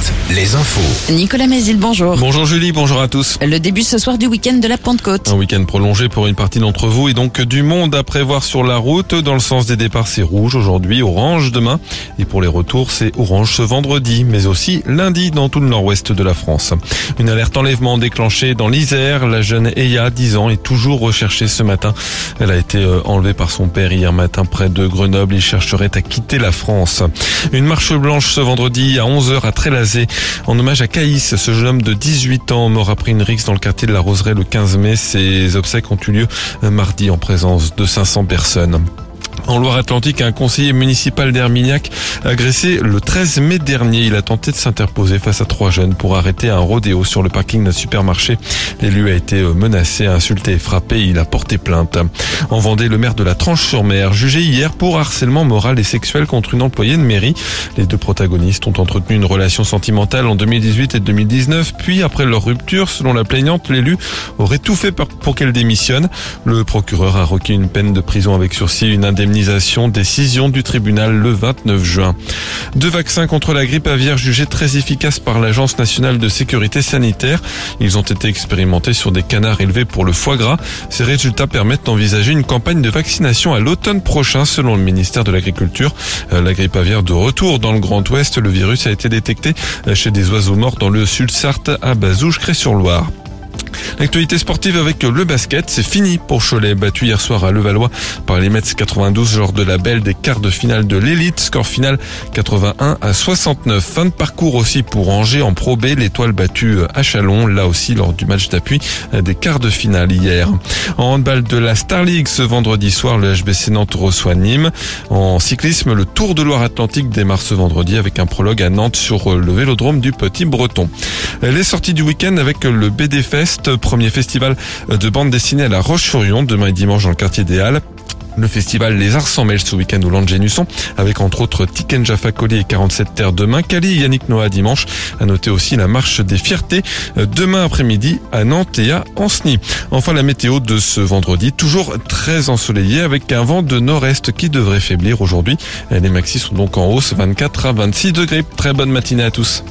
7, les infos. Nicolas Mézil, bonjour. Bonjour Julie, bonjour à tous. Le début ce soir du week-end de la Pentecôte. Un week-end prolongé pour une partie d'entre vous et donc du monde à prévoir sur la route. Dans le sens des départs, c'est rouge aujourd'hui, orange demain. Et pour les retours, c'est orange ce vendredi, mais aussi lundi dans tout le nord-ouest de la France. Une alerte enlèvement déclenchée dans l'Isère. La jeune Eya, 10 ans, est toujours recherchée ce matin. Elle a été euh, enlevée par son père hier matin près de Grenoble. Il chercherait à quitter la France. Une marche blanche ce vendredi à 11h à Trélazé en hommage à Caïs, ce jeune homme de 18 ans mort après une rixe dans le quartier de la Roseraie le 15 mai. Ses obsèques ont eu lieu mardi en présence de 500 personnes. En Loire-Atlantique, un conseiller municipal d'Hermignac agressé le 13 mai dernier. Il a tenté de s'interposer face à trois jeunes pour arrêter un rodéo sur le parking d'un supermarché. L'élu a été menacé, insulté et frappé. Il a porté plainte. En Vendée, le maire de la Tranche-sur-Mer, jugé hier pour harcèlement moral et sexuel contre une employée de mairie. Les deux protagonistes ont entretenu une relation sentimentale en 2018 et 2019. Puis, après leur rupture, selon la plaignante, l'élu aurait tout fait pour qu'elle démissionne. Le procureur a requis une peine de prison avec sursis, une décision du tribunal le 29 juin. Deux vaccins contre la grippe aviaire jugés très efficaces par l'Agence nationale de sécurité sanitaire. Ils ont été expérimentés sur des canards élevés pour le foie gras. Ces résultats permettent d'envisager une campagne de vaccination à l'automne prochain selon le ministère de l'Agriculture. Euh, la grippe aviaire de retour dans le Grand Ouest, le virus a été détecté euh, chez des oiseaux morts dans le sud-Sarthe à Bazouges-Cré-sur-Loire. L'actualité sportive avec le basket, c'est fini pour Cholet, battu hier soir à Levallois par les Mets 92 lors de la belle des quarts de finale de l'élite. Score final 81 à 69. Fin de parcours aussi pour Angers en Pro B, l'étoile battue à Chalon, là aussi lors du match d'appui des quarts de finale hier. En handball de la Star League ce vendredi soir, le HBC Nantes reçoit Nîmes. En cyclisme, le Tour de Loire-Atlantique démarre ce vendredi avec un prologue à Nantes sur le vélodrome du Petit Breton. Les sorties du week-end avec le BD Premier festival de bande dessinée à la Roche-sur-Yon, demain et dimanche dans le quartier des Halles. Le festival Les Arts sans Mêle ce week-end au Landgenusson, avec entre autres Tiken Fakoli et 47 Terres demain, Kali et Yannick Noah dimanche. À noter aussi la marche des fiertés demain après-midi à Nantes et à Anceny. Enfin la météo de ce vendredi, toujours très ensoleillé avec un vent de nord-est qui devrait faiblir aujourd'hui. Les maxis sont donc en hausse 24 à 26 degrés. Très bonne matinée à tous.